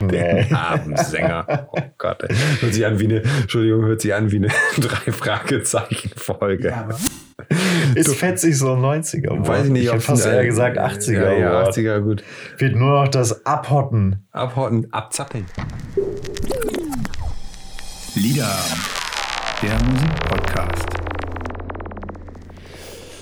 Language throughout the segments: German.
Der Abendsänger. Oh Gott. Ey. Hört sich an wie eine, Entschuldigung, hört sich an wie eine drei Fragezeichen Folge. Ja, ist fetzig so 90er. Weiß ich nicht. Ich hätte fast eher gesagt 80er. Ja, ja 80er, gut. Fehlt nur noch das Abhotten. Abhotten, abzappeln. Lieder. Der Musikpodcast.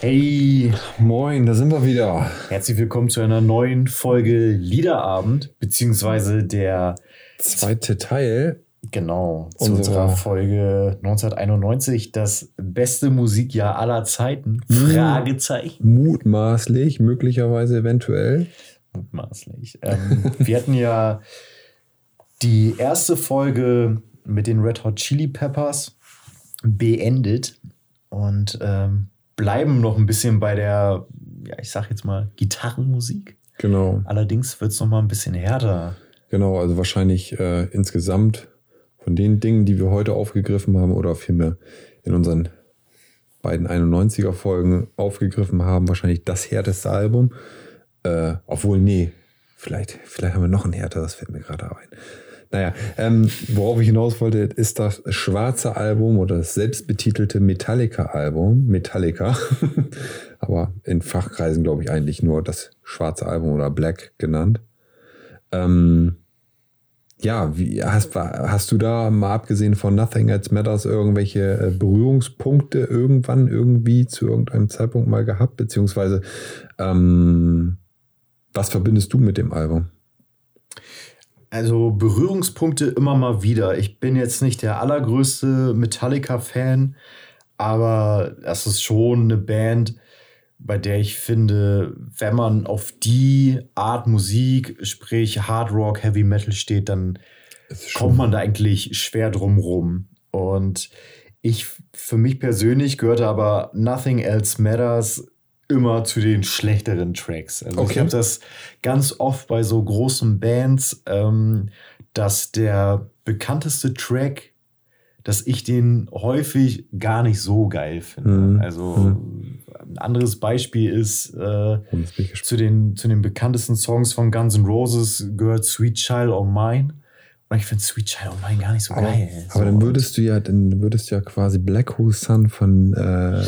Hey, moin, da sind wir wieder. Herzlich willkommen zu einer neuen Folge Liederabend, beziehungsweise der zweite Teil. Genau, zu unserer Folge 1991, das beste Musikjahr aller Zeiten. Fragezeichen. Mutmaßlich, möglicherweise eventuell. Mutmaßlich. Ähm, wir hatten ja die erste Folge mit den Red Hot Chili Peppers beendet und ähm, bleiben noch ein bisschen bei der, ja, ich sag jetzt mal, Gitarrenmusik. Genau. Allerdings wird es noch mal ein bisschen härter. Genau, also wahrscheinlich äh, insgesamt von den Dingen, die wir heute aufgegriffen haben oder vielmehr in unseren beiden 91er Folgen aufgegriffen haben, wahrscheinlich das härteste Album. Äh, obwohl, nee, vielleicht, vielleicht haben wir noch ein härteres, fällt mir gerade ein. Naja, ähm, worauf ich hinaus wollte, ist das schwarze Album oder das selbstbetitelte Metallica-Album. Metallica. Aber in Fachkreisen glaube ich eigentlich nur das schwarze Album oder Black genannt. Ähm, ja, wie hast, hast du da mal abgesehen von Nothing Else Matters irgendwelche äh, Berührungspunkte irgendwann irgendwie zu irgendeinem Zeitpunkt mal gehabt? Beziehungsweise ähm, was verbindest du mit dem Album? Also Berührungspunkte immer mal wieder. Ich bin jetzt nicht der allergrößte Metallica-Fan, aber das ist schon eine Band, bei der ich finde, wenn man auf die Art Musik, sprich Hard Rock, Heavy Metal steht, dann kommt man da eigentlich schwer drum rum. Und ich, für mich persönlich gehörte aber Nothing Else Matters immer zu den schlechteren Tracks. Also okay. ich habe das ganz oft bei so großen Bands, ähm, dass der bekannteste Track, dass ich den häufig gar nicht so geil finde. Mhm. Also mhm. ein anderes Beispiel ist äh, zu, den, zu den bekanntesten Songs von Guns N' Roses gehört Sweet Child of Mine. Und ich finde Sweet Child of Mine gar nicht so aber, geil. Aber dann würdest du ja, dann würdest du ja quasi Black Hole Sun von äh,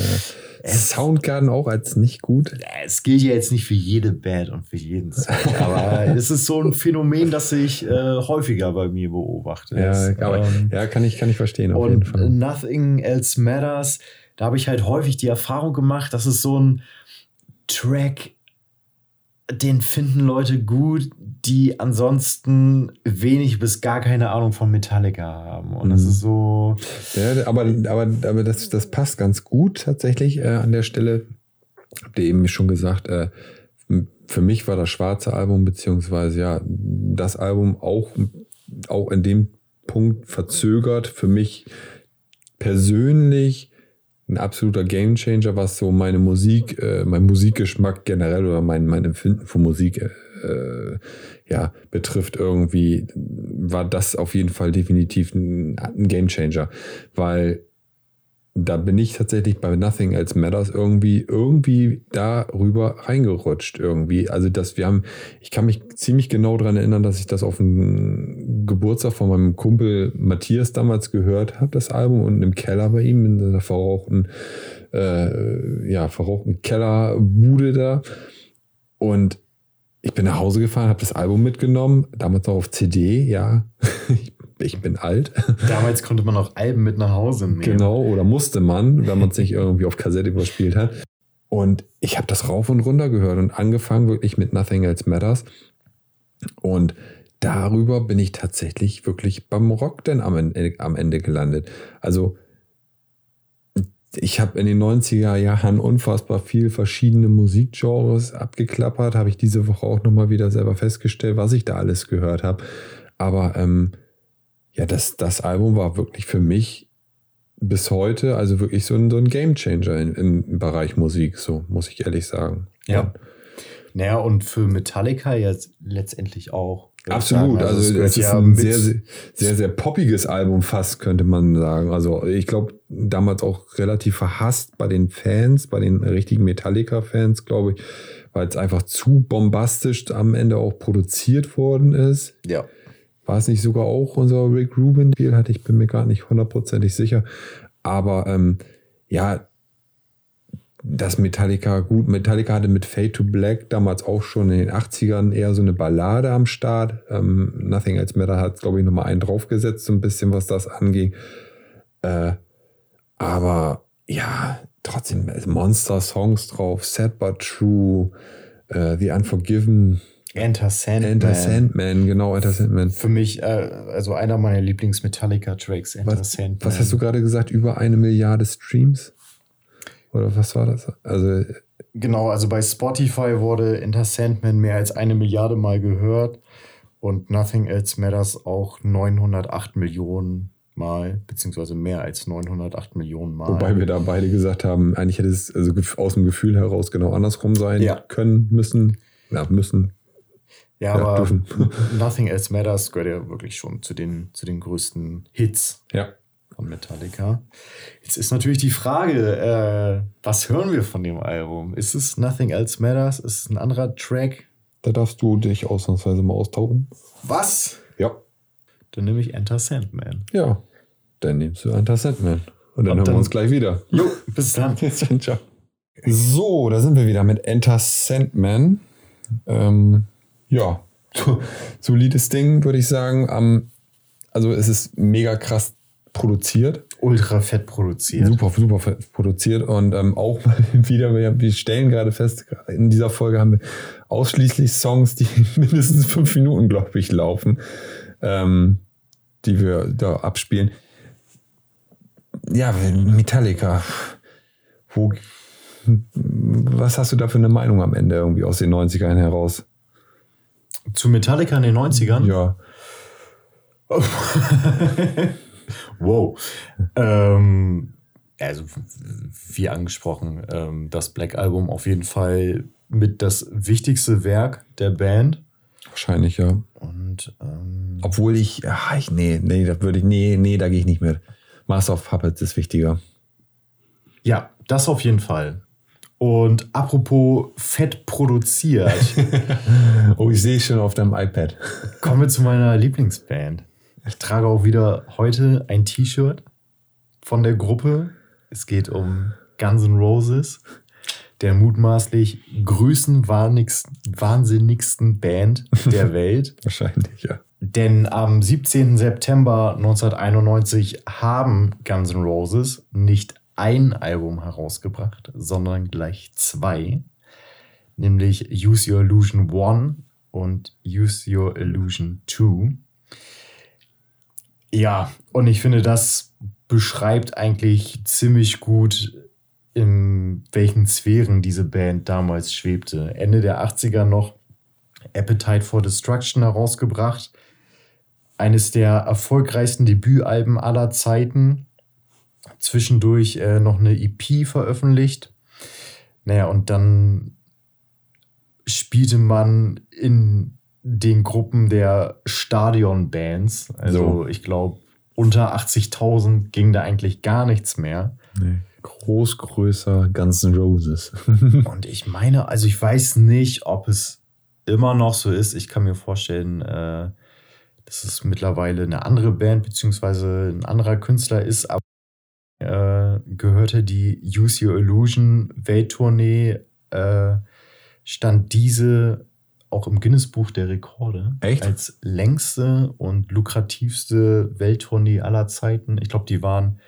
Soundgarden auch als nicht gut. Es gilt ja jetzt nicht für jede Band und für jeden Song, aber es ist so ein Phänomen, das ich äh, häufiger bei mir beobachte. Ja, aber, ähm, ja kann, ich, kann ich verstehen. Auf jeden Fall. Nothing Else Matters, da habe ich halt häufig die Erfahrung gemacht, dass es so ein Track den finden Leute gut, die ansonsten wenig bis gar keine Ahnung von Metallica haben. Und das mhm. ist so. Ja, aber, aber, aber das, das passt ganz gut tatsächlich äh, an der Stelle. Habt ihr eben schon gesagt, äh, für mich war das schwarze Album, beziehungsweise ja, das Album auch, auch in dem Punkt verzögert. Für mich persönlich ein absoluter Gamechanger, was so meine Musik, äh, mein Musikgeschmack generell oder mein, mein Empfinden von Musik äh, ja, betrifft irgendwie, war das auf jeden Fall definitiv ein, ein Gamechanger, weil da bin ich tatsächlich bei Nothing Else Matters irgendwie, irgendwie darüber reingerutscht irgendwie. Also, dass wir haben, ich kann mich ziemlich genau daran erinnern, dass ich das auf dem Geburtstag von meinem Kumpel Matthias damals gehört habe, das Album, und im Keller bei ihm, in einer verrauchten, äh, ja, verrauchten Kellerbude da. Und ich bin nach Hause gefahren, habe das Album mitgenommen, damals noch auf CD, ja. ich bin alt. Damals konnte man auch Alben mit nach Hause nehmen. Genau, oder musste man, wenn man es nicht irgendwie auf Kassette überspielt hat. Und ich habe das rauf und runter gehört und angefangen wirklich mit Nothing Else Matters. Und darüber bin ich tatsächlich wirklich beim Rock denn am Ende, am Ende gelandet. Also ich habe in den 90er Jahren unfassbar viel verschiedene Musikgenres abgeklappert, habe ich diese Woche auch nochmal wieder selber festgestellt, was ich da alles gehört habe. Aber ähm, ja, das, das Album war wirklich für mich bis heute, also wirklich so ein, so ein Game Changer im, im Bereich Musik, so muss ich ehrlich sagen. Ja. Naja, und für Metallica jetzt letztendlich auch. Absolut, also, also es ist ja ein sehr, sehr, sehr, sehr poppiges Album fast, könnte man sagen. Also ich glaube, damals auch relativ verhasst bei den Fans, bei den richtigen Metallica-Fans, glaube ich, weil es einfach zu bombastisch am Ende auch produziert worden ist. Ja War es nicht sogar auch unser Rick Rubin Spiel? Hatte ich bin mir gar nicht hundertprozentig sicher. Aber ähm, ja, das Metallica, gut, Metallica hatte mit Fade to Black damals auch schon in den 80ern eher so eine Ballade am Start. Ähm, Nothing Else Matter hat, glaube ich, nochmal einen draufgesetzt, so ein bisschen, was das anging. Äh, aber ja, trotzdem Monster-Songs drauf, Sad But True, äh, The Unforgiven. Enter Sandman. Enter Sandman, genau, Enter Sandman. Für mich, äh, also einer meiner Lieblings-Metallica-Tracks, Enter Was, Sandman. was hast du gerade gesagt? Über eine Milliarde Streams? Oder was war das? Also, Genau, also bei Spotify wurde Enter Sandman mehr als eine Milliarde Mal gehört und Nothing Else Matters auch 908 Millionen Mal, beziehungsweise mehr als 908 Millionen Mal. wobei wir da beide gesagt haben, eigentlich hätte es also aus dem Gefühl heraus genau andersrum sein Ja. können, müssen. Ja, müssen. ja, ja, aber dürfen. Nothing Else Matters gehört ja wirklich schon zu den, zu den größten Hits Ja. Von Metallica. Jetzt ist natürlich die Frage, äh, was hören wir von dem Album? Ist es Nothing Else Matters? Ist es ein anderer Track? Da darfst du dich ausnahmsweise mal austauchen. Was? Ja. Dann nehme ich Enter Sandman. Ja. Dann nimmst du Enter Sandman. Und dann Und hören dann- wir uns gleich wieder. Jo, bis dann. Jetzt dann, ciao. So, da sind wir wieder mit Enter Sandman. Ähm, ja, solides Ding, würde ich sagen. Am, also es ist mega krass produziert. Ultra fett produziert. Super, super fett produziert und ähm, auch mal wieder, wir, wir stellen gerade fest, in dieser Folge haben wir ausschließlich Songs, die mindestens fünf Minuten, glaube ich, laufen, ähm, die wir da abspielen. Ja, Metallica. Wo, was hast du da für eine Meinung am Ende irgendwie aus den 90ern heraus? Zu Metallica in den 90ern? Ja, Wow. Ähm, also, wie angesprochen, ähm, das Black Album auf jeden Fall mit das wichtigste Werk der Band. wahrscheinlich ja. Und ähm, Obwohl ich, ach, ich nee, nee, da würde ich, nee, nee, da gehe ich nicht mit. Master of Puppets ist wichtiger. ja, das auf jeden Fall. Und apropos fett produziert, Oh, ich sehe es schon auf deinem iPad. kommen wir zu meiner Lieblingsband. Ich trage auch wieder heute ein T-Shirt von der Gruppe. Es geht um Guns N' Roses, der mutmaßlich größenwahnigsten, wahnsinnigsten Band der Welt. Wahrscheinlich, ja. Denn am 17. September 1991 haben Guns N' Roses nicht ein Album herausgebracht, sondern gleich zwei. Nämlich Use Your Illusion 1 und Use Your Illusion 2. Ja, und ich finde, das beschreibt eigentlich ziemlich gut, in welchen Sphären diese Band damals schwebte. Ende der 80er noch Appetite for Destruction herausgebracht. Eines der erfolgreichsten Debütalben aller Zeiten. Zwischendurch äh, noch eine EP veröffentlicht. Naja, und dann spielte man in den Gruppen der Stadionbands. Also So. ich glaube, unter 80.000 ging da eigentlich gar nichts mehr. Nee. Groß, größer, Guns N' Roses. Und ich meine, also ich weiß nicht, ob es immer noch so ist. Ich kann mir vorstellen, äh, dass es mittlerweile eine andere Band beziehungsweise ein anderer Künstler ist. Aber äh, gehörte die Use Your Illusion Welttournee, äh, stand diese auch im Guinness-Buch der Rekorde Echt? als längste und lukrativste Welttournee aller Zeiten. Ich glaube, die waren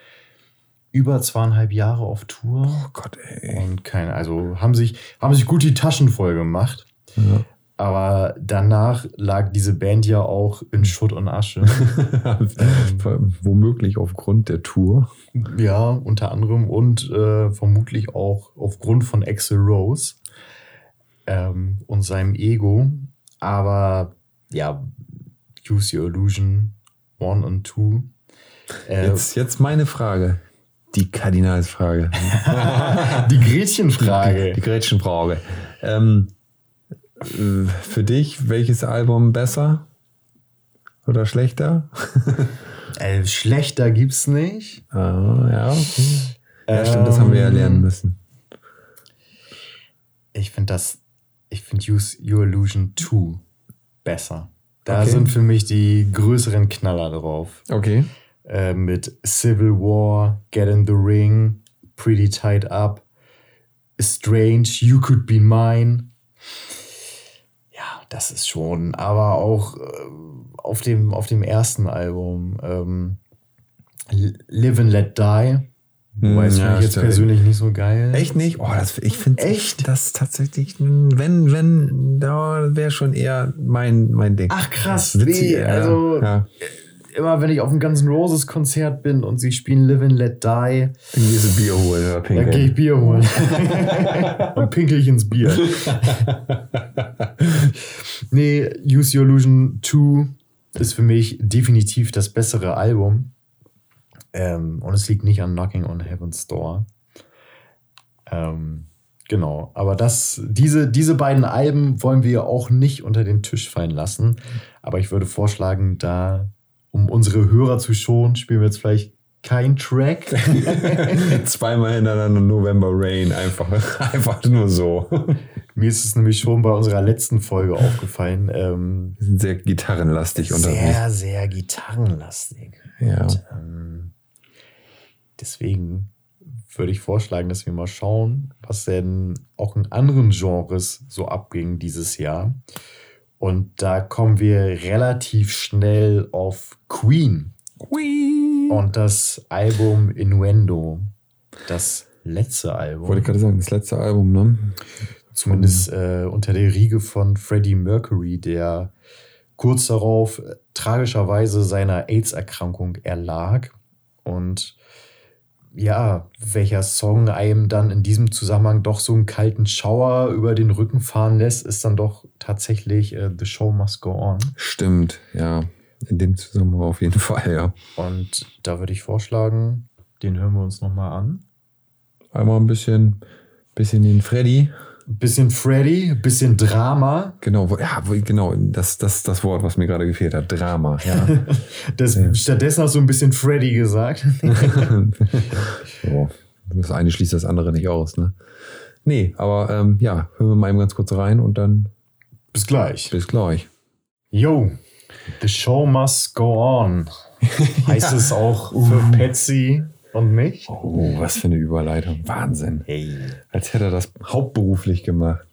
über zweieinhalb Jahre auf Tour. Oh Gott, ey. Und keine, also haben sich, haben sich gut die Taschen voll gemacht. Ja. Aber danach lag diese Band ja auch in Schutt und Asche. Womöglich aufgrund der Tour. ja, unter anderem und äh, vermutlich auch aufgrund von Axel Rose ähm, und seinem Ego. Aber ja, Use Your Illusion 1 und 2. Äh, Jetzt, jetzt meine Frage. Die Kardinalsfrage. die Gretchenfrage. Die Gretchenfrage. Ähm, äh, für dich, welches Album besser oder schlechter? Äh, schlechter gibt's nicht. Ah, ja. ja, stimmt, das haben wir ja Ähm, lernen müssen. Ich finde das, ich finde Use Your Illusion 2 besser. Da Okay. sind für mich die größeren Knaller drauf. Okay. Äh, mit Civil War, Get in the Ring, Pretty Tied Up, Strange, You Could Be Mine. Ja, das ist schon, aber auch äh, auf, dem, auf dem ersten Album ähm, Live and Let Die. Wobei es Hm, ja, finde ich jetzt persönlich nicht so geil. Echt nicht? Oh, das, ich finde Echt? das tatsächlich, wenn, wenn, da wäre schon eher mein, mein Ding. Ach, krass. Nee, ja. also- ja. Immer wenn ich auf einem Guns N' Roses Konzert bin und sie spielen Live and Let Die, Dann gehst du Bier holen oder dann pinkeln. gehe ich Bier holen. und pinkel ich ins Bier. nee, Use Your Illusion 2 ist für mich definitiv das bessere Album. Ähm, und es liegt nicht an Knocking on Heaven's Door. Ähm, genau, aber das, diese, diese beiden Alben wollen wir auch nicht unter den Tisch fallen lassen. Aber ich würde vorschlagen, da, um unsere Hörer zu schonen, spielen wir jetzt vielleicht kein Track. Zweimal hintereinander November Rain, einfach, einfach nur so. Mir ist es nämlich schon bei unserer letzten Folge aufgefallen. Ähm, sehr gitarrenlastig unterwegs. sehr, sehr gitarrenlastig. Ja. Und, ähm, deswegen würde ich vorschlagen, dass wir mal schauen, was denn auch in anderen Genres so abging dieses Jahr. Und da kommen wir relativ schnell auf Queen und das Album Innuendo. Das letzte Album. Wollte ich gerade sagen, das letzte Album, ne? Zumindest äh, unter der Riege von Freddie Mercury, der kurz darauf äh, tragischerweise seiner AIDS-Erkrankung erlag. Und ja, welcher Song einem dann in diesem Zusammenhang doch so einen kalten Schauer über den Rücken fahren lässt, ist dann doch tatsächlich äh, The Show Must Go On. Stimmt, ja. In dem Zusammenhang auf jeden Fall, ja. Und da würde ich vorschlagen, den hören wir uns nochmal an. Einmal ein bisschen, bisschen den Freddy. Bisschen Freddy, bisschen Drama. Genau, ja, genau, das, das das Wort, was mir gerade gefehlt hat. Drama, ja. Das, Stattdessen hast du ein bisschen Freddy gesagt. so, das eine schließt das andere nicht aus, ne? Nee, aber ähm, ja, hören wir mal eben ganz kurz rein und dann Bis gleich. bis gleich. Yo, the show must go on. Heißt es auch für Patsy und mich? Oh, was für eine Überleitung. Wahnsinn. Hey, Als hätte er das hauptberuflich gemacht.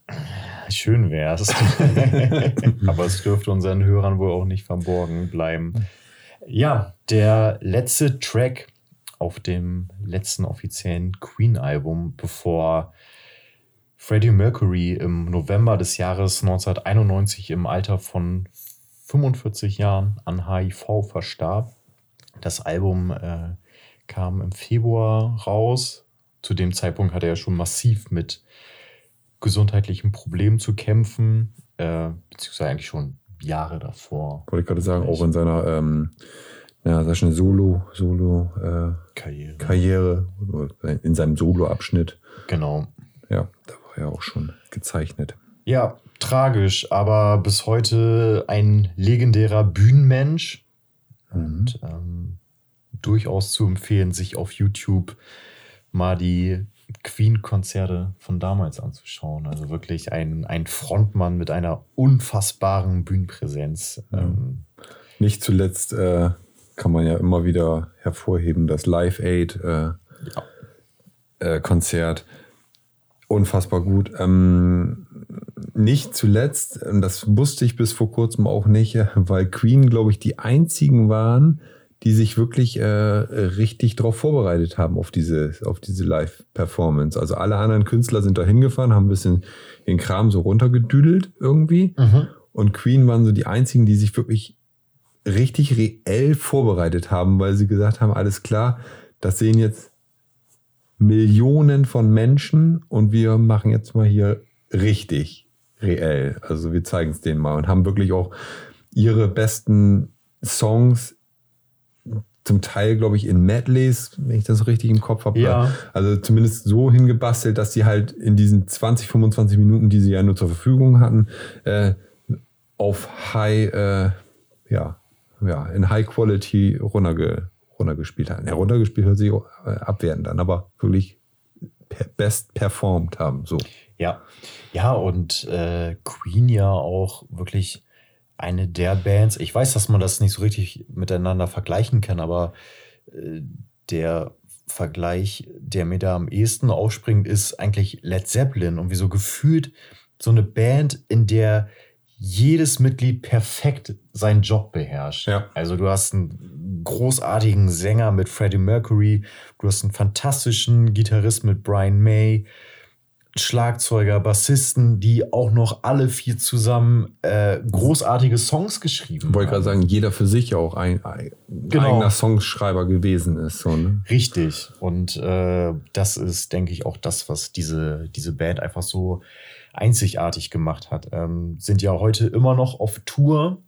schön wär's. Aber es dürfte unseren Hörern wohl auch nicht verborgen bleiben. Ja, der letzte Track auf dem letzten offiziellen Queen-Album, bevor Freddie Mercury im November des Jahres 1991 im Alter von 45 Jahren an HIV verstarb. Das Album äh, kam im Februar raus. Zu dem Zeitpunkt hatte er schon massiv mit gesundheitlichen Problemen zu kämpfen, äh, beziehungsweise eigentlich schon Jahre davor. Wollte ich gerade sagen, auch in seiner ähm, ja, sag schon, Solo, Solo äh, Karriere. Karriere, oder in seinem Solo-Abschnitt. Genau. Ja, da war er auch schon gezeichnet. Ja, tragisch, aber bis heute ein legendärer Bühnenmensch. Und ähm, durchaus zu empfehlen, sich auf YouTube mal die Queen-Konzerte von damals anzuschauen. Also wirklich ein, ein Frontmann mit einer unfassbaren Bühnenpräsenz. Ähm, Nicht zuletzt äh, kann man ja immer wieder hervorheben, das Live Aid äh, äh, Konzert. Unfassbar gut. Ähm, nicht zuletzt, und das wusste ich bis vor kurzem auch nicht, weil Queen, glaube ich, die einzigen waren, die sich wirklich äh, richtig darauf vorbereitet haben, auf diese, auf diese Live-Performance. Also alle anderen Künstler sind da hingefahren, haben ein bisschen den Kram so runtergedüdelt irgendwie. Und Queen waren so die einzigen, die sich wirklich richtig reell vorbereitet haben, weil sie gesagt haben, alles klar, das sehen jetzt Millionen von Menschen und wir machen jetzt mal hier richtig reell. Also wir zeigen es denen mal und haben wirklich auch ihre besten Songs zum Teil, glaube ich, in Medleys, wenn ich das richtig im Kopf habe. Ja. Also zumindest so hingebastelt, dass sie halt in diesen 20, 25 Minuten, die sie ja nur zur Verfügung hatten, äh, auf High, äh, ja, ja, in High Quality runterge, runtergespielt hatten. Ja, runtergespielt hört sich äh, abwertend an, aber wirklich per best performt haben. So. Ja, ja, und äh, Queen ja auch wirklich eine der Bands. Ich weiß, dass man das nicht so richtig miteinander vergleichen kann, aber äh, der Vergleich, der mir da am ehesten aufspringt, ist eigentlich Led Zeppelin und wie so gefühlt so eine Band, in der jedes Mitglied perfekt seinen Job beherrscht. Ja. Also du hast einen großartigen Sänger mit Freddie Mercury, du hast einen fantastischen Gitarrist mit Brian May, Schlagzeuger, Bassisten, die auch noch alle vier zusammen äh, großartige Songs geschrieben Ich wollte gerade haben. sagen, jeder für sich auch ein, ein eigener Songschreiber gewesen ist. So, ne? Richtig. Und äh, das ist, denke ich, auch das, was diese, diese Band einfach so einzigartig gemacht hat. Ähm, sind ja heute immer noch auf Tour,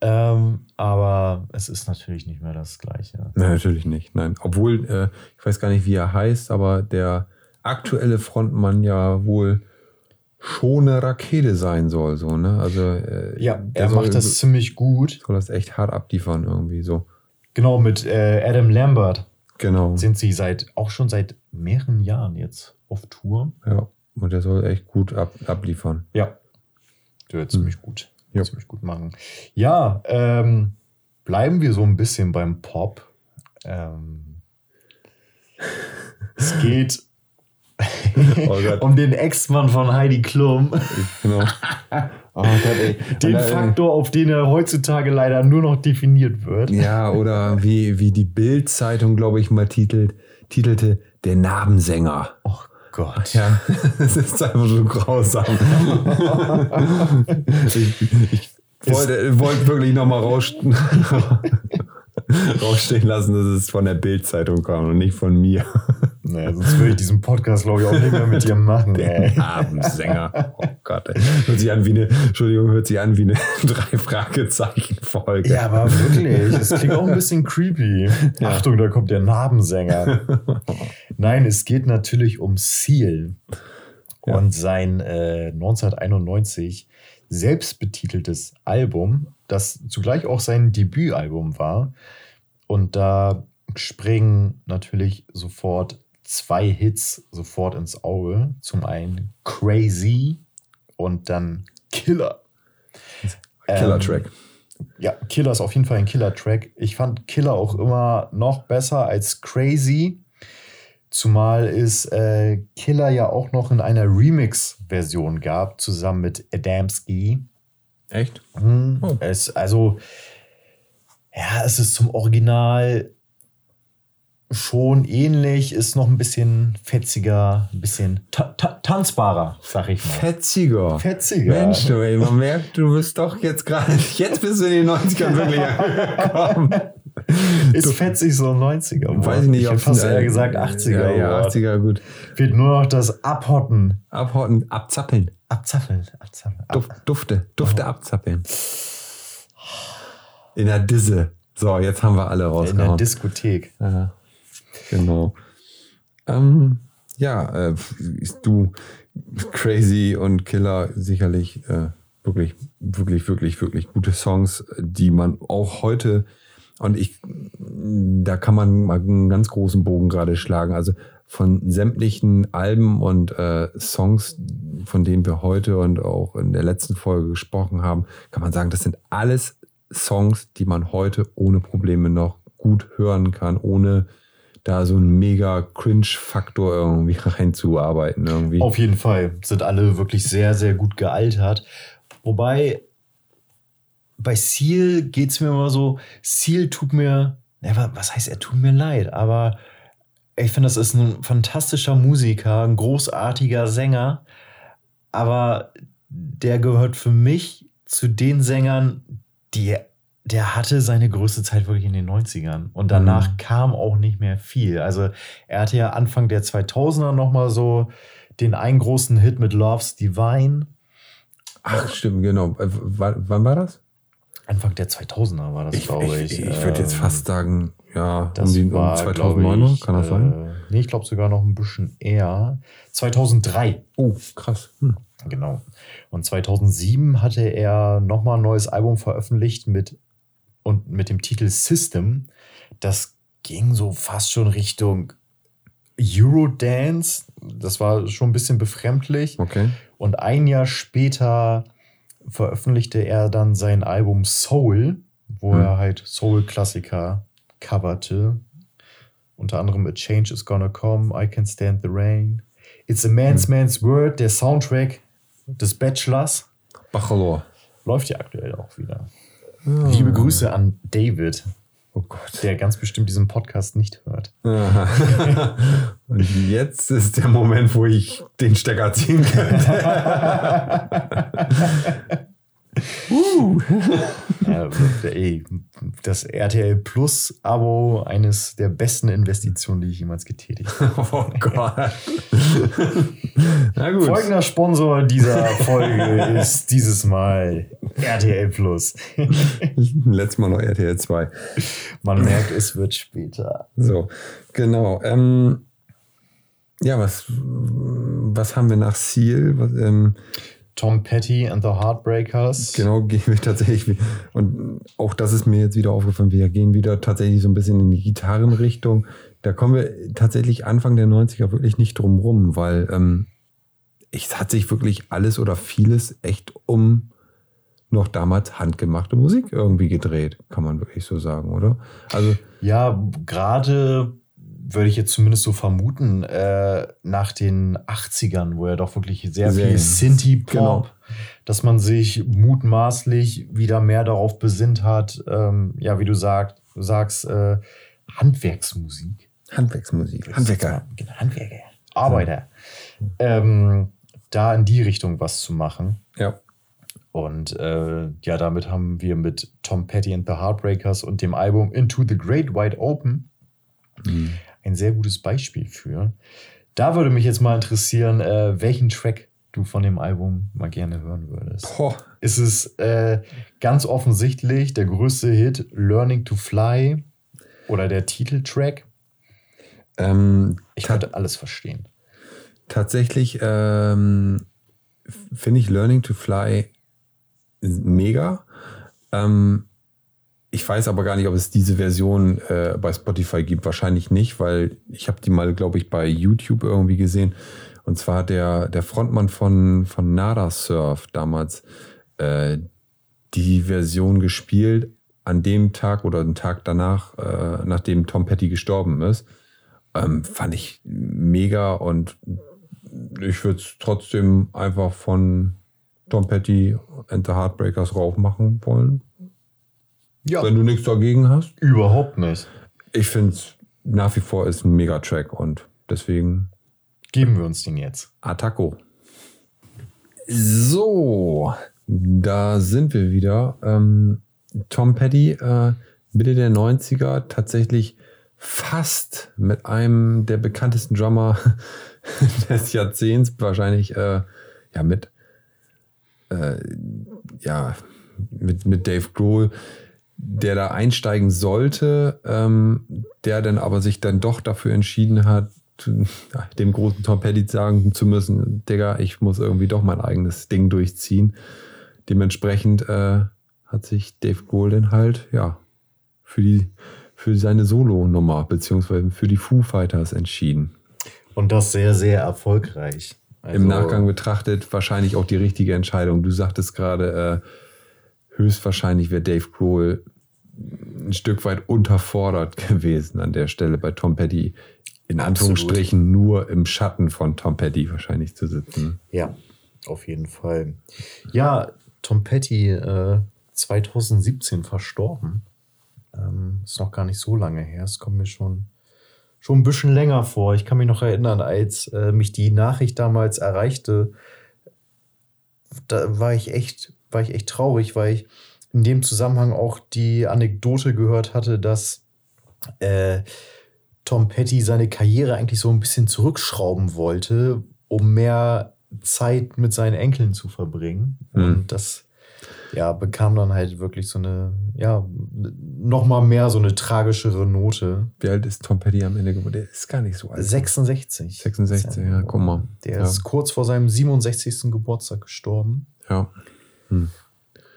ähm, aber es ist natürlich nicht mehr das Gleiche. Nein, natürlich nicht. Nein. Obwohl, äh, ich weiß gar nicht, wie er heißt, aber der aktuelle Frontmann ja wohl schon eine Rakete sein soll. So, ne? Also, äh, Ja, er macht das ziemlich gut. soll das echt hart abliefern irgendwie so. Genau, mit äh, Adam Lambert Genau. sind sie seit auch schon seit mehreren Jahren jetzt auf Tour. Ja. Und der soll echt gut ab, abliefern. Ja. Der wird ziemlich gut. Ja. Ziemlich gut machen. Ja, ähm, bleiben wir so ein bisschen beim Pop. Ähm, es geht Oh um den Ex-Mann von Heidi Klum. Genau. Oh Gott, ey. Den äh, Faktor, auf den er heutzutage leider nur noch definiert wird. Ja, oder wie, wie die Bild-Zeitung, glaube ich, mal titelt, titelte, der Narbensänger. Oh Gott. Ja, es ist einfach so grausam. ich ich wollte, wollte wirklich nochmal raus, rausstehen lassen, dass es von der Bild-Zeitung kam und nicht von mir. Naja, sonst würde ich diesen Podcast, glaube ich, auch nicht mehr mit dir machen. Ey. Narbensänger. Oh Gott, ey. Hört sich an wie eine, Entschuldigung, hört sich an wie eine Drei-Fragezeichen-Folge. Ja, aber wirklich, es klingt auch ein bisschen creepy. Achtung, da kommt der Narbensänger. Nein, es geht natürlich um Seal Ja. und sein äh, 1991 selbstbetiteltes Album, das zugleich auch sein Debütalbum war. Und da springen natürlich sofort zwei Hits sofort ins Auge. Zum einen Crazy und dann Killer. Ähm, Killer-Track. Ja, Killer ist auf jeden Fall ein Killer-Track. Ich fand Killer auch immer noch besser als Crazy. Zumal es äh, Killer ja auch noch in einer Remix-Version gab, zusammen mit Adamski. Echt? Hm, Oh. Es, also, ja, es ist zum Original schon ähnlich, ist noch ein bisschen fetziger, ein bisschen ta ta tanzbarer, sag ich mal. Fetziger. Fetziger. Mensch, du, ey, man merkt, du bist doch jetzt gerade, jetzt bist du in den 90ern wirklich angekommen. Ist fetzig so ein 90er. -Wort. Weiß ich nicht, ich ob's fast eher gesagt 80er. Ja, ja, Wort. 80er, gut. Fehlt nur noch das Abhotten. Abhorten, abzappeln. Abzapfeln. Abzapfeln. Ab Duft, Dufte, Dufte abzappeln. In der Disse. So, jetzt haben wir alle in der rausgehauen. Diskothek. Ja, genau. Ähm, ja, äh, du, Crazy und Killer, sicherlich äh, wirklich, wirklich, wirklich, wirklich gute Songs, die man auch heute, und ich, da kann man mal einen ganz großen Bogen gerade schlagen. Also von sämtlichen Alben und äh, Songs, von denen wir heute und auch in der letzten Folge gesprochen haben, kann man sagen, das sind alles Songs, die man heute ohne Probleme noch gut hören kann, ohne da so einen mega Cringe-Faktor irgendwie reinzuarbeiten. Irgendwie. Auf jeden Fall sind alle wirklich sehr, sehr gut gealtert. Wobei bei Seal geht es mir immer so, Seal tut mir, was heißt, er tut mir leid, aber ich finde, das ist ein fantastischer Musiker, ein großartiger Sänger, aber der gehört für mich zu den Sängern, die der hatte seine größte Zeit wirklich in den 90ern und danach Mhm. kam auch nicht mehr viel. Also er hatte ja Anfang der 2000er noch mal so den einen großen Hit mit Love's Divine. Ach, stimmt, genau. Äh, w- wann war das? Anfang der 2000er war das, Ich, glaube ich, ich. ich, würde jetzt Ähm, fast sagen, ja, um, die, um war, 2009, glaub ich, kann das äh, sein? Nee, ich glaube sogar noch ein bisschen eher. 2003. Oh, krass. Hm. Genau. Und 2007 hatte er nochmal ein neues Album veröffentlicht mit, und mit dem Titel System. Das ging so fast schon Richtung Eurodance. Das war schon ein bisschen befremdlich. Okay. Und ein Jahr später veröffentlichte er dann sein Album Soul, wo Hm. er halt Soul-Klassiker coverte. Unter anderem A Change is Gonna Come, I Can Stand the Rain. It's a Man's Man's World, der Soundtrack des Bachelors. Bachelor. Läuft ja aktuell auch wieder. Liebe Grüße an David, Oh Gott. der ganz bestimmt diesen Podcast nicht hört. Und jetzt ist der Moment, wo ich den Stecker ziehen könnte. uh. Das RTL Plus Abo eines der besten Investitionen, die ich jemals getätigt habe. Oh Gott. Na gut. Folgender Sponsor dieser Folge ist dieses Mal RTL Plus. Letztes Mal noch RTL 2. Man merkt, es wird später. So, genau. Ähm, ja, was, was haben wir nach Seal? Was, ähm, Tom Petty and the Heartbreakers. genau, gehen wir tatsächlich, und auch das ist mir jetzt wieder aufgefallen, wir gehen wieder tatsächlich so ein bisschen in die Gitarrenrichtung. Da kommen wir tatsächlich Anfang der 90er wirklich nicht drum rum, weil ähm, es hat sich wirklich alles oder vieles echt um noch damals handgemachte Musik irgendwie gedreht, kann man wirklich so sagen, oder? Also, Ja, gerade würde ich jetzt zumindest so vermuten, äh, nach den 80ern, wo er doch wirklich sehr, Sehr, viel Synthie-Pop, genau. dass man sich mutmaßlich wieder mehr darauf besinnt hat, ähm, ja, wie du sagst, du sagst äh, Handwerksmusik. Handwerksmusik, Handwerker. Genau, Handwerker. Arbeiter. Ähm, da in die Richtung was zu machen. Ja. Und äh, ja, damit haben wir mit Tom Petty and the Heartbreakers und dem Album Into the Great Wide Open ein sehr gutes Beispiel für. Da würde mich jetzt mal interessieren, äh, welchen Track du von dem Album mal gerne hören würdest. Boah. Ist es äh, ganz offensichtlich der größte Hit Learning to Fly oder der Titeltrack? Ähm, Ich könnte alles verstehen. tatsächlich ähm, finde ich Learning to Fly mega. Ähm, ich weiß aber gar nicht, ob es diese Version äh, bei Spotify gibt. Wahrscheinlich nicht, weil ich habe die mal, glaube ich, bei YouTube irgendwie gesehen. Und zwar der, der Frontmann von, von Nada Surf damals äh, die Version gespielt an dem Tag oder den Tag danach, äh, nachdem Tom Petty gestorben ist. Ähm, fand ich mega und ich würde es trotzdem einfach von Tom Petty and the Heartbreakers rauf machen wollen. Ja, Wenn du nichts dagegen hast. überhaupt nicht. Ich finde es nach wie vor ist ein Mega-Track und deswegen Geben wir uns den jetzt. Attacco. So, da sind wir wieder. Ähm, Tom Petty, äh, Mitte der 90er, tatsächlich fast mit einem der bekanntesten Drummer des Jahrzehnts, wahrscheinlich äh, ja mit äh, ja mit, mit Dave Grohl, der da einsteigen sollte, ähm, der dann aber sich dann doch dafür entschieden hat, dem großen Tom Petty sagen zu müssen, Digga, ich muss irgendwie doch mein eigenes Ding durchziehen. Dementsprechend äh, hat sich Dave Grohl dann halt, ja, für die, für seine Solo-Nummer, beziehungsweise für die Foo Fighters entschieden. Und das sehr, sehr erfolgreich. Also, Im Nachgang betrachtet wahrscheinlich auch die richtige Entscheidung. Du sagtest gerade, äh, höchstwahrscheinlich wäre Dave Grohl ein Stück weit unterfordert gewesen an der Stelle bei Tom Petty. In Absolut. Anführungsstrichen nur im Schatten von Tom Petty wahrscheinlich zu sitzen. Ja, auf jeden Fall. Ja, Tom Petty, äh, 2017 verstorben. Ähm, ist noch gar nicht so lange her. Es kommt mir schon, schon ein bisschen länger vor. Ich kann mich noch erinnern, als äh, mich die Nachricht damals erreichte, da war ich echt, war ich echt traurig, weil ich in dem Zusammenhang auch die Anekdote gehört hatte, dass äh, Tom Petty seine Karriere eigentlich so ein bisschen zurückschrauben wollte, um mehr Zeit mit seinen Enkeln zu verbringen. Hm. Und das ja, bekam dann halt wirklich so eine, ja, nochmal mehr so eine tragischere Note. Wie alt ist Tom Petty am Ende geworden? Der ist gar nicht so alt. 66. 66, ja, guck mal. Der Ja. ist kurz vor seinem 67. Geburtstag gestorben. Ja.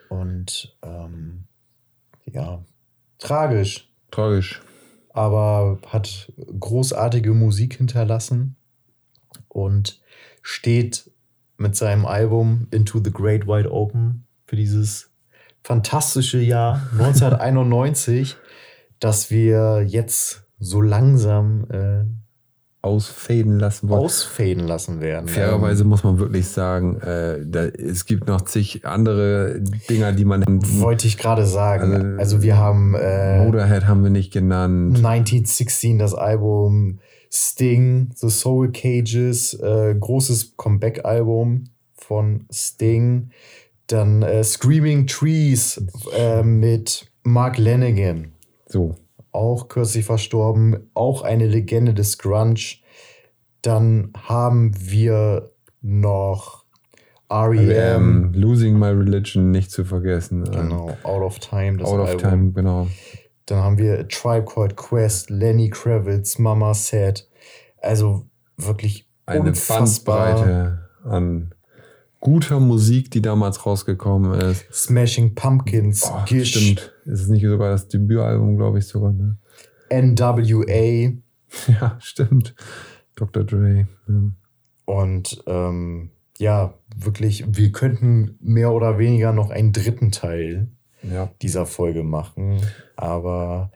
Und ähm, ja, tragisch, Tragisch. aber hat großartige Musik hinterlassen und steht mit seinem Album Into the Great Wide Open für dieses fantastische Jahr 1991, dass wir jetzt so langsam äh, ausfaden lassen wollen. Ausfaden lassen werden. Fairerweise muss man wirklich sagen, äh, da, es gibt noch zig andere Dinger, die man. Wollte ich gerade sagen. Also, also, wir haben. Äh, Motorhead haben wir nicht genannt. 1916, das Album. Sting, The Soul Cages, äh, großes Comeback-Album von Sting. Dann äh, Screaming Trees äh, mit Mark Lanigan. So. Auch kürzlich verstorben, auch eine Legende des Grunge. Dann haben wir noch REM. Losing My Religion nicht zu vergessen. Genau, Out of Time. Out of Album. Time, genau. Dann haben wir A Tribe Called Quest, Lenny Kravitz, Mama Said. Also wirklich eine. Bandbreite an guter Musik, die damals rausgekommen ist. Smashing Pumpkins, oh, Gish. Stimmt. Ist es nicht sogar das Debütalbum, glaube ich sogar, ne? NWA. Ja, stimmt. Dr. Dre. Ja. Und ähm, ja, wirklich, wir könnten mehr oder weniger noch einen dritten Teil ja. dieser Folge machen. Aber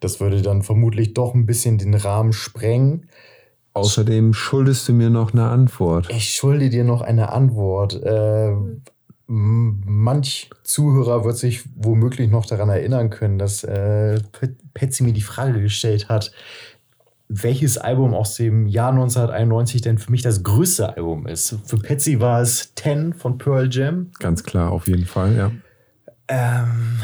das würde dann vermutlich doch ein bisschen den Rahmen sprengen. Außerdem schuldest du mir noch eine Antwort. Ich schulde dir noch eine Antwort. Äh, manch Zuhörer wird sich womöglich noch daran erinnern können, dass äh, Patsy mir die Frage gestellt hat, welches Album aus dem Jahr 1991 denn für mich das größte Album ist. Für Patsy war es Ten von Pearl Jam. Ganz klar, auf jeden Fall, ja. Ähm,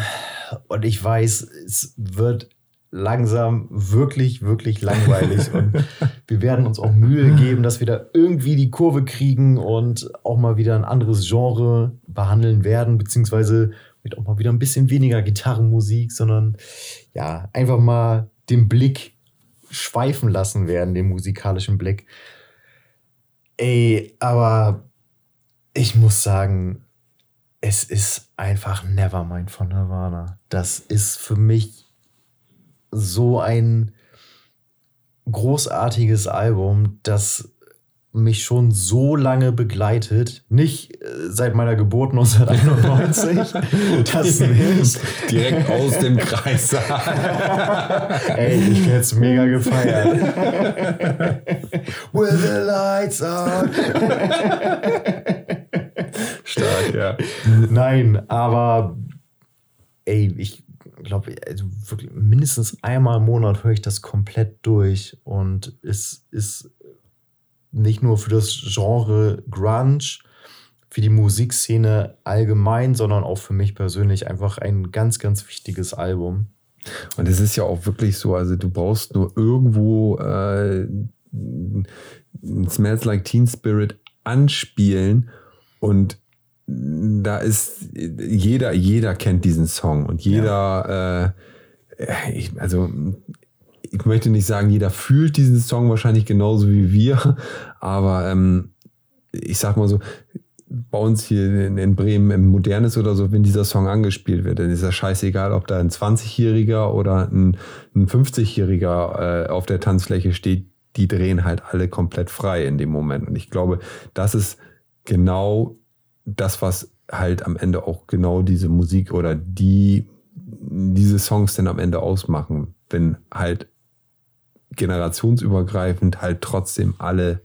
und ich weiß, es wird langsam wirklich, wirklich langweilig. und wir werden uns auch Mühe geben, dass wir da irgendwie die Kurve kriegen und auch mal wieder ein anderes Genre behandeln werden, beziehungsweise mit auch mal wieder ein bisschen weniger Gitarrenmusik, sondern ja, einfach mal den Blick schweifen lassen werden, den musikalischen Blick. Ey, aber ich muss sagen, es ist einfach Nevermind von Nirvana. Das ist für mich so ein großartiges Album, das mich schon so lange begleitet. Nicht äh, seit meiner Geburt 1991. das nicht. Direkt aus dem Kreis. Ey, ich hätte es mega gefeiert. With the lights out. Stark, ja. Nein, aber ey, ich glaube, also wirklich mindestens einmal im Monat höre ich das komplett durch und es ist nicht nur für das Genre Grunge, für die Musikszene allgemein, sondern auch für mich persönlich einfach ein ganz, ganz wichtiges Album. Und es ist ja auch wirklich so, also du brauchst nur irgendwo äh, Smells Like Teen Spirit anspielen und da ist jeder, jeder kennt diesen Song und jeder, ja. äh, ich, also ich möchte nicht sagen, jeder fühlt diesen Song wahrscheinlich genauso wie wir, aber ähm, ich sag mal so, bei uns hier in, in Bremen im Modernes oder so, wenn dieser Song angespielt wird, dann ist das scheißegal, ob da ein 20-Jähriger oder ein, ein 50-Jähriger äh, auf der Tanzfläche steht, die drehen halt alle komplett frei in dem Moment. Und ich glaube, das ist genau das, was halt am Ende auch genau diese Musik oder die, diese Songs dann am Ende ausmachen, wenn halt generationsübergreifend halt trotzdem alle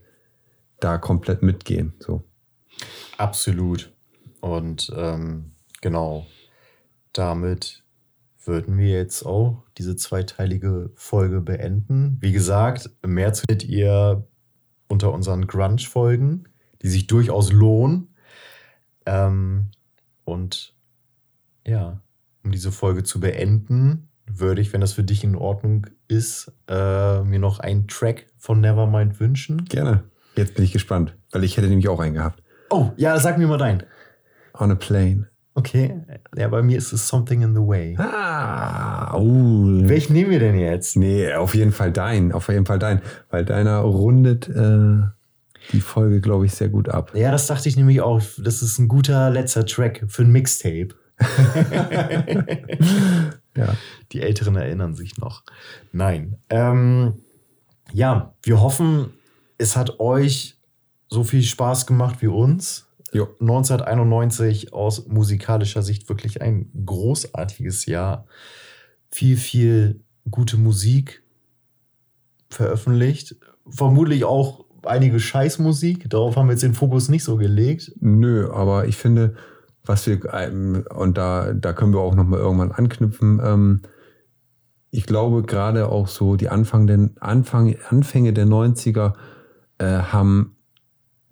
da komplett mitgehen. So. Absolut. Und ähm, genau, damit würden wir jetzt auch diese zweiteilige Folge beenden. Wie gesagt, mehr findet ihr unter unseren Grunge-Folgen, die sich durchaus lohnen. Ähm, und ja, um diese Folge zu beenden, würde ich, wenn das für dich in Ordnung ist, äh, mir noch einen Track von Nevermind wünschen. Gerne. Jetzt bin ich gespannt, weil ich hätte nämlich auch einen gehabt. Oh, ja, sag mir mal deinen. On a Plane. Okay, ja, bei mir ist es Something in the Way. Ah, oh. Welchen nehmen wir denn jetzt? Nee, auf jeden Fall dein, auf jeden Fall dein, weil deiner rundet äh, die Folge, glaube ich, sehr gut ab. Ja, das dachte ich nämlich auch. Das ist ein guter letzter Track für ein Mixtape. ja. Die Älteren erinnern sich noch. Nein. Ähm, ja, wir hoffen, es hat euch so viel Spaß gemacht wie uns. Jo. 1991 aus musikalischer Sicht wirklich ein großartiges Jahr. Viel, viel gute Musik veröffentlicht. Vermutlich auch einige Scheißmusik. Darauf haben wir jetzt den Fokus nicht so gelegt. Nö, aber ich finde, was wir, ähm, und da, da können wir auch nochmal irgendwann anknüpfen, ähm, ich glaube gerade auch so die Anfang der, Anfang, Anfänge der 90er äh, haben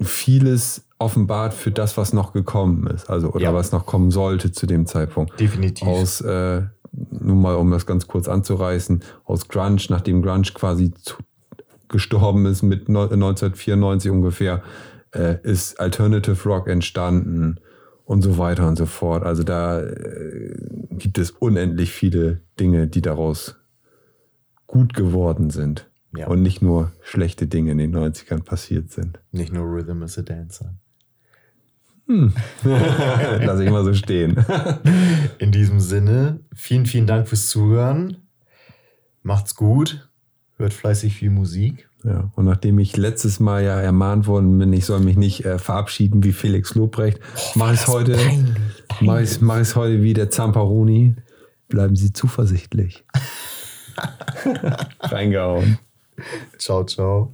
vieles offenbart für das, was noch gekommen ist, also oder Ja. was noch kommen sollte zu dem Zeitpunkt. Definitiv. Aus, äh, nur mal um das ganz kurz anzureißen, aus Grunge, nachdem Grunge quasi zu, gestorben ist mit neun- 1994 ungefähr, äh, ist Alternative Rock entstanden und so weiter und so fort. Also da äh, gibt es unendlich viele Dinge, die daraus gut geworden sind. Ja. Und nicht nur schlechte Dinge in den 90ern passiert sind. Nicht nur Rhythm is a Dancer. Lass ich mal so stehen. In diesem Sinne, vielen, vielen Dank fürs Zuhören. Macht's gut. Hört fleißig viel Musik. Ja, und nachdem ich letztes Mal ja ermahnt worden bin, ich soll mich nicht äh, verabschieden wie Felix Lobrecht, mache ich es heute, mache ich mach ich's heute wie der Zamparoni. Bleiben Sie zuversichtlich. Reingehauen. Ciao, ciao.